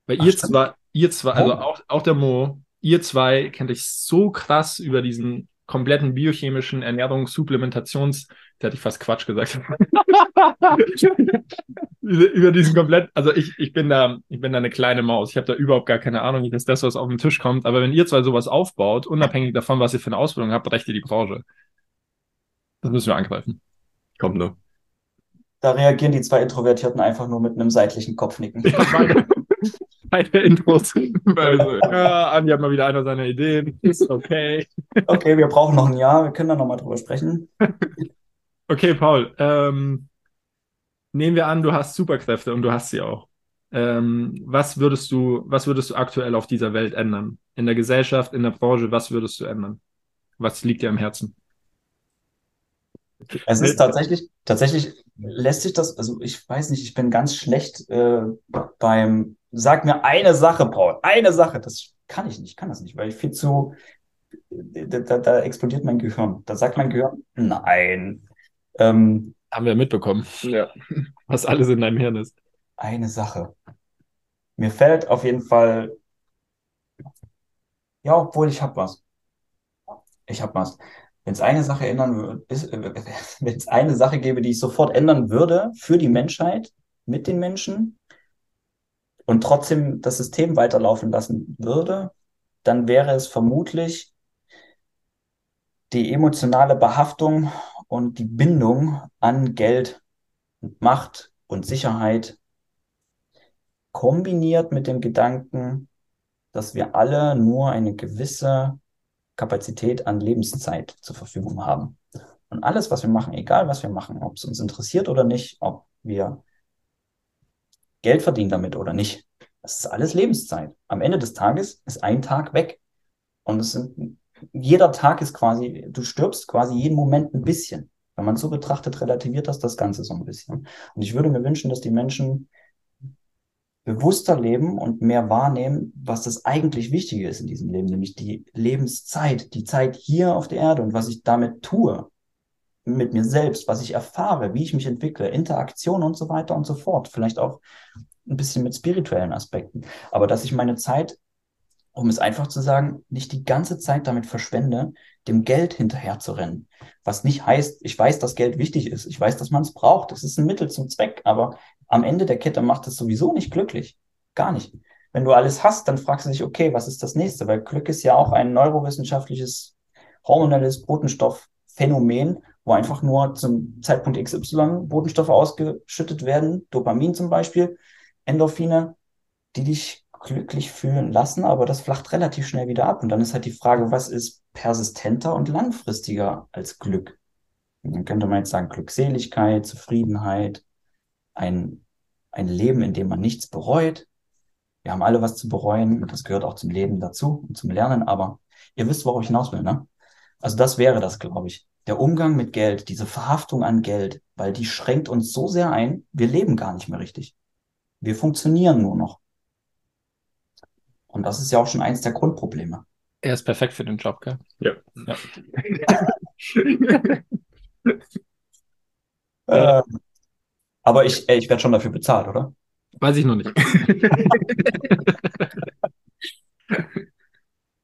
Weil Ach, ihr stimmt. zwar, ihr zwar, also auch, auch der Mo, ihr zwei kennt euch so krass über diesen kompletten biochemischen Ernährungssupplementations, der hätte ich fast Quatsch gesagt. über diesen komplett, also ich, ich bin da, ich bin da eine kleine Maus. Ich habe da überhaupt gar keine Ahnung, wie das das, was auf den Tisch kommt. Aber wenn ihr zwei sowas aufbaut, unabhängig davon, was ihr für eine Ausbildung habt, brecht ihr die Branche. Das müssen wir angreifen. Kommt nur. Da reagieren die zwei Introvertierten einfach nur mit einem seitlichen Kopfnicken. Ja, keine Intros. Also, ja, Andi hat mal wieder einer seiner Ideen. Ist okay. Okay, wir brauchen noch ein Jahr. Wir können da nochmal drüber sprechen. Okay, Paul. Ähm, nehmen wir an, du hast Superkräfte und du hast sie auch. Ähm, was würdest du, was würdest du aktuell auf dieser Welt ändern? In der Gesellschaft, in der Branche, was würdest du ändern? Was liegt dir am Herzen? Es ist tatsächlich, tatsächlich lässt sich das, also ich weiß nicht, ich bin ganz schlecht äh, beim, sag mir eine Sache, Paul, eine Sache, das kann ich nicht, kann das nicht, weil ich viel zu, da, da, da explodiert mein Gehirn. Da sagt mein Gehirn, nein. Ähm, Haben wir mitbekommen, ja. was alles in deinem Hirn ist. Eine Sache. Mir fällt auf jeden Fall, ja, obwohl ich hab was. Ich hab was. Wenn es eine Sache ändern würde, äh, wenn es eine Sache gäbe, die ich sofort ändern würde für die Menschheit, mit den Menschen und trotzdem das System weiterlaufen lassen würde, dann wäre es vermutlich die emotionale Behaftung und die Bindung an Geld und Macht und Sicherheit kombiniert mit dem Gedanken, dass wir alle nur eine gewisse Kapazität an Lebenszeit zur Verfügung haben. Und alles, was wir machen, egal was wir machen, ob es uns interessiert oder nicht, ob wir Geld verdienen damit oder nicht, das ist alles Lebenszeit. Am Ende des Tages ist ein Tag weg. Und es sind, jeder Tag ist quasi, du stirbst quasi jeden Moment ein bisschen. Wenn man so betrachtet, relativiert das das Ganze so ein bisschen. Und ich würde mir wünschen, dass die Menschen bewusster leben und mehr wahrnehmen, was das eigentlich Wichtige ist in diesem Leben, nämlich die Lebenszeit, die Zeit hier auf der Erde und was ich damit tue mit mir selbst, was ich erfahre, wie ich mich entwickle, Interaktion und so weiter und so fort. Vielleicht auch ein bisschen mit spirituellen Aspekten. Aber dass ich meine Zeit, um es einfach zu sagen, nicht die ganze Zeit damit verschwende, dem Geld hinterher zu rennen. Was nicht heißt, ich weiß, dass Geld wichtig ist. Ich weiß, dass man es braucht. Es ist ein Mittel zum Zweck. Aber am Ende der Kette macht es sowieso nicht glücklich. Gar nicht. Wenn du alles hast, dann fragst du dich, okay, was ist das nächste? Weil Glück ist ja auch ein neurowissenschaftliches, hormonelles Botenstoffphänomen, wo einfach nur zum Zeitpunkt XY Botenstoffe ausgeschüttet werden, Dopamin zum Beispiel, Endorphine, die dich glücklich fühlen lassen, aber das flacht relativ schnell wieder ab. Und dann ist halt die Frage, was ist persistenter und langfristiger als Glück? Dann könnte man jetzt sagen, Glückseligkeit, Zufriedenheit, ein, ein Leben, in dem man nichts bereut. Wir haben alle was zu bereuen und das gehört auch zum Leben dazu und zum Lernen, aber ihr wisst, worauf ich hinaus will, ne? Also das wäre das, glaube ich. Der Umgang mit Geld, diese Verhaftung an Geld, weil die schränkt uns so sehr ein, wir leben gar nicht mehr richtig. Wir funktionieren nur noch. Und das ist ja auch schon eins der Grundprobleme. Er ist perfekt für den Job, gell? Ja. ja. äh, aber ich, ich werde schon dafür bezahlt, oder? Weiß ich noch nicht.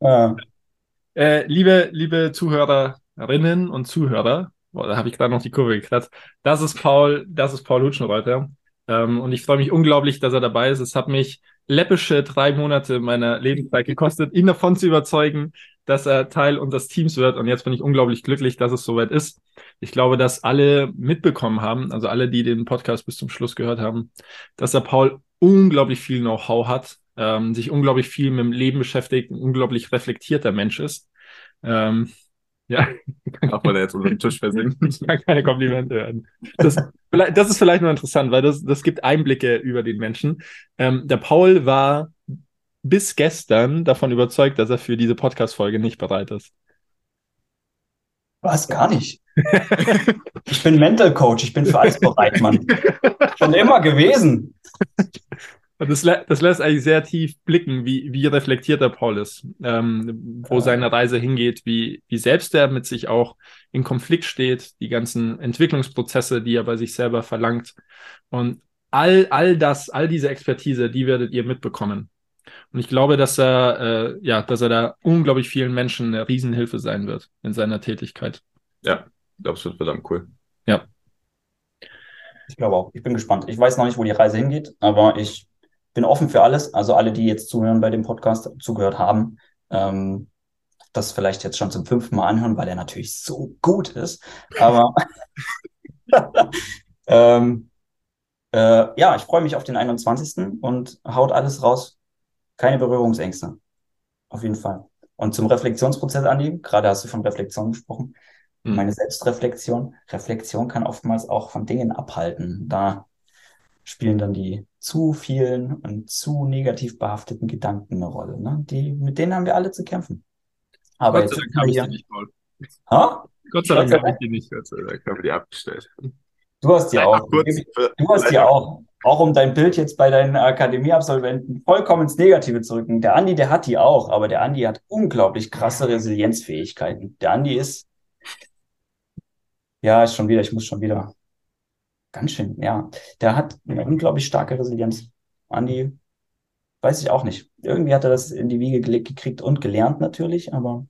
äh. Äh, liebe, liebe Zuhörerinnen und Zuhörer, boah, da habe ich gerade noch die Kurve gekratzt. Das ist Paul, das ist Paul Hutschenreuter. Ähm, und ich freue mich unglaublich, dass er dabei ist. Es hat mich läppische drei Monate meiner Lebenszeit gekostet, ihn davon zu überzeugen, dass er Teil unseres Teams wird. Und jetzt bin ich unglaublich glücklich, dass es soweit ist. Ich glaube, dass alle mitbekommen haben, also alle, die den Podcast bis zum Schluss gehört haben, dass er Paul unglaublich viel Know-how hat, ähm, sich unglaublich viel mit dem Leben beschäftigt, ein unglaublich reflektierter Mensch ist. Ähm, ja. Darf man jetzt unter den Tisch versinken? Ich kann keine Komplimente hören. Das, das ist vielleicht nur interessant, weil das, das gibt Einblicke über den Menschen. Ähm, der Paul war bis gestern davon überzeugt, dass er für diese Podcast-Folge nicht bereit ist. Was? Gar nicht. ich bin Mental Coach, ich bin für alles bereit, Mann. Schon immer gewesen. Und das, das lässt eigentlich sehr tief blicken, wie, wie reflektiert der Paul ist, ähm, wo seine Reise hingeht, wie, wie selbst er mit sich auch in Konflikt steht, die ganzen Entwicklungsprozesse, die er bei sich selber verlangt. Und all, all das, all diese Expertise, die werdet ihr mitbekommen. Und ich glaube, dass er, äh, ja, dass er da unglaublich vielen Menschen eine Riesenhilfe sein wird in seiner Tätigkeit. Ja, ich glaube, es wird verdammt cool. Ja. Ich glaube auch. Ich bin gespannt. Ich weiß noch nicht, wo die Reise hingeht, aber ich bin offen für alles. Also alle, die jetzt zuhören bei dem Podcast, zugehört haben, ähm, das vielleicht jetzt schon zum fünften Mal anhören, weil er natürlich so gut ist. Aber ähm, äh, ja, ich freue mich auf den 21. und haut alles raus. Keine Berührungsängste. Auf jeden Fall. Und zum Reflexionsprozess, Andi, gerade hast du von Reflexion gesprochen. Mhm. Meine Selbstreflexion. Reflexion kann oftmals auch von Dingen abhalten. Da spielen dann die zu vielen und zu negativ behafteten Gedanken eine Rolle. Ne? Die, mit denen haben wir alle zu kämpfen. Aber Gott sei Dank habe ich die nicht, Paul. Ha? Gott sei Dank habe ich die nicht, Gott sei Dank habe ich die abgestellt. Du hast die auch. Du hast die auch. Auch um dein Bild jetzt bei deinen Akademieabsolventen vollkommen ins Negative zu rücken. Der Andi, der hat die auch, aber der Andi hat unglaublich krasse Resilienzfähigkeiten. Der Andi ist, ja, ist schon wieder, ich muss schon wieder Ganz schön, ja. Der hat eine unglaublich starke Resilienz. Andi, weiß ich auch nicht. Irgendwie hat er das in die Wiege gekriegt und gelernt natürlich, aber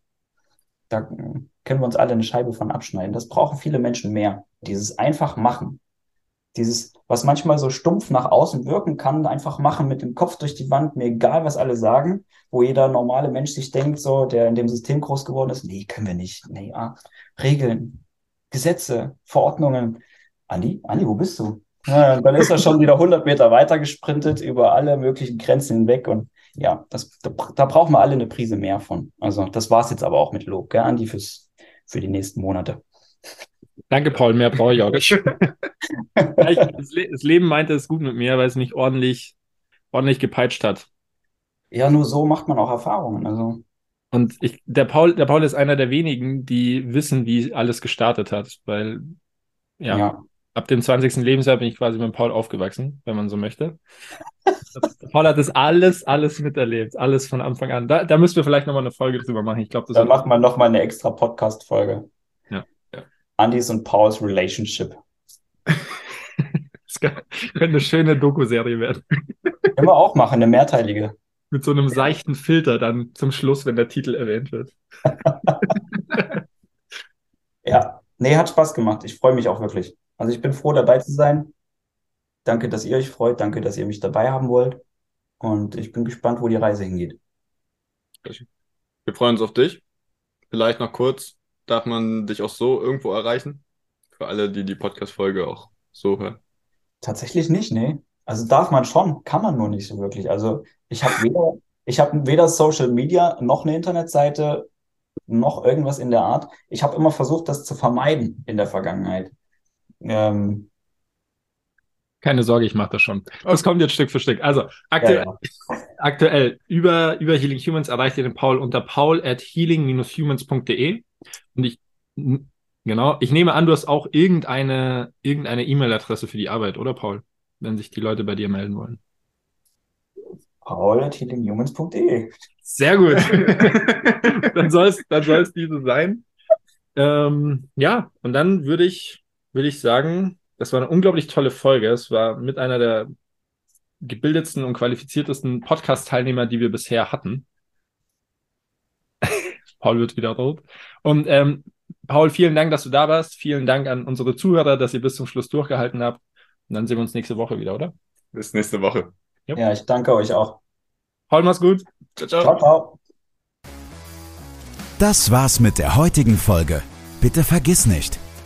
da können wir uns alle eine Scheibe von abschneiden. Das brauchen viele Menschen mehr. Dieses einfach machen. Dieses, was manchmal so stumpf nach außen wirken kann, einfach machen mit dem Kopf durch die Wand, mir egal, was alle sagen, wo jeder normale Mensch sich denkt, so, der in dem System groß geworden ist, nee, können wir nicht, nee, ah, Regeln, Gesetze, Verordnungen. Andi, Andi, wo bist du? Ja, dann ist er schon wieder 100 Meter weiter gesprintet über alle möglichen Grenzen hinweg und ja, das, da, da brauchen wir alle eine Prise mehr von. Also das war es jetzt aber auch mit Lob, gell, Andi, fürs, für die nächsten Monate. Danke, Paul, mehr brauche ich auch nicht. das Leben meinte es gut mit mir, weil es mich ordentlich, ordentlich gepeitscht hat. Ja, nur so macht man auch Erfahrungen. Also. Und ich, der Paul, der Paul ist einer der wenigen, die wissen, wie alles gestartet hat, weil ja, ja ab dem 20. Lebensjahr bin ich quasi mit Paul aufgewachsen, wenn man so möchte. Paul hat das alles, alles miterlebt, alles von Anfang an. Da, da müssen wir vielleicht nochmal eine Folge drüber machen. Ich glaube, das Da macht man nochmal eine extra Podcast-Folge. Ja. ja. Andys und Pauls Relationship. das könnte eine schöne Doku-Serie werden. Können wir auch machen, eine mehrteilige. Mit so einem seichten Filter dann zum Schluss, wenn der Titel erwähnt wird. ja, nee, hat Spaß gemacht. Ich freue mich auch wirklich. Also ich bin froh, dabei zu sein. Danke, dass ihr euch freut. Danke, dass ihr mich dabei haben wollt. Und ich bin gespannt, wo die Reise hingeht. Wir freuen uns auf dich. Vielleicht noch kurz, darf man dich auch so irgendwo erreichen? Für alle, die die Podcast-Folge auch so hören. Tatsächlich nicht, nee. Also darf man schon, kann man nur nicht so wirklich. Also ich habe weder, ich habe weder Social Media noch eine Internetseite noch irgendwas in der Art. Ich habe immer versucht, das zu vermeiden in der Vergangenheit. Ähm, keine Sorge, ich mache das schon. Es kommt jetzt Stück für Stück. Also aktuell, ja, ja. aktuell über, über Healing Humans erreicht ihr den Paul unter paul at healing-humans.de. Und ich, genau, ich nehme an, du hast auch irgendeine irgendeine E-Mail-Adresse für die Arbeit, oder Paul? Wenn sich die Leute bei dir melden wollen. Paul at healinghumans.de. Sehr gut. dann soll es dann soll's diese sein. Ähm, ja, und dann würde ich würde ich sagen, das war eine unglaublich tolle Folge. Es war mit einer der gebildetsten und qualifiziertesten Podcast-Teilnehmer, die wir bisher hatten. Paul wird wieder rot. Und ähm, Paul, vielen Dank, dass du da warst. Vielen Dank an unsere Zuhörer, dass ihr bis zum Schluss durchgehalten habt. Und dann sehen wir uns nächste Woche wieder, oder? Bis nächste Woche. Yep. Ja, ich danke euch auch. Paul, mach's gut. Ciao, ciao. ciao, ciao. Das war's mit der heutigen Folge. Bitte vergiss nicht,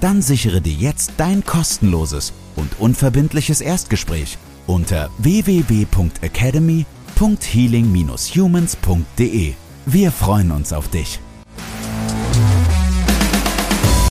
dann sichere dir jetzt dein kostenloses und unverbindliches Erstgespräch unter www.academy.healing-humans.de. Wir freuen uns auf dich.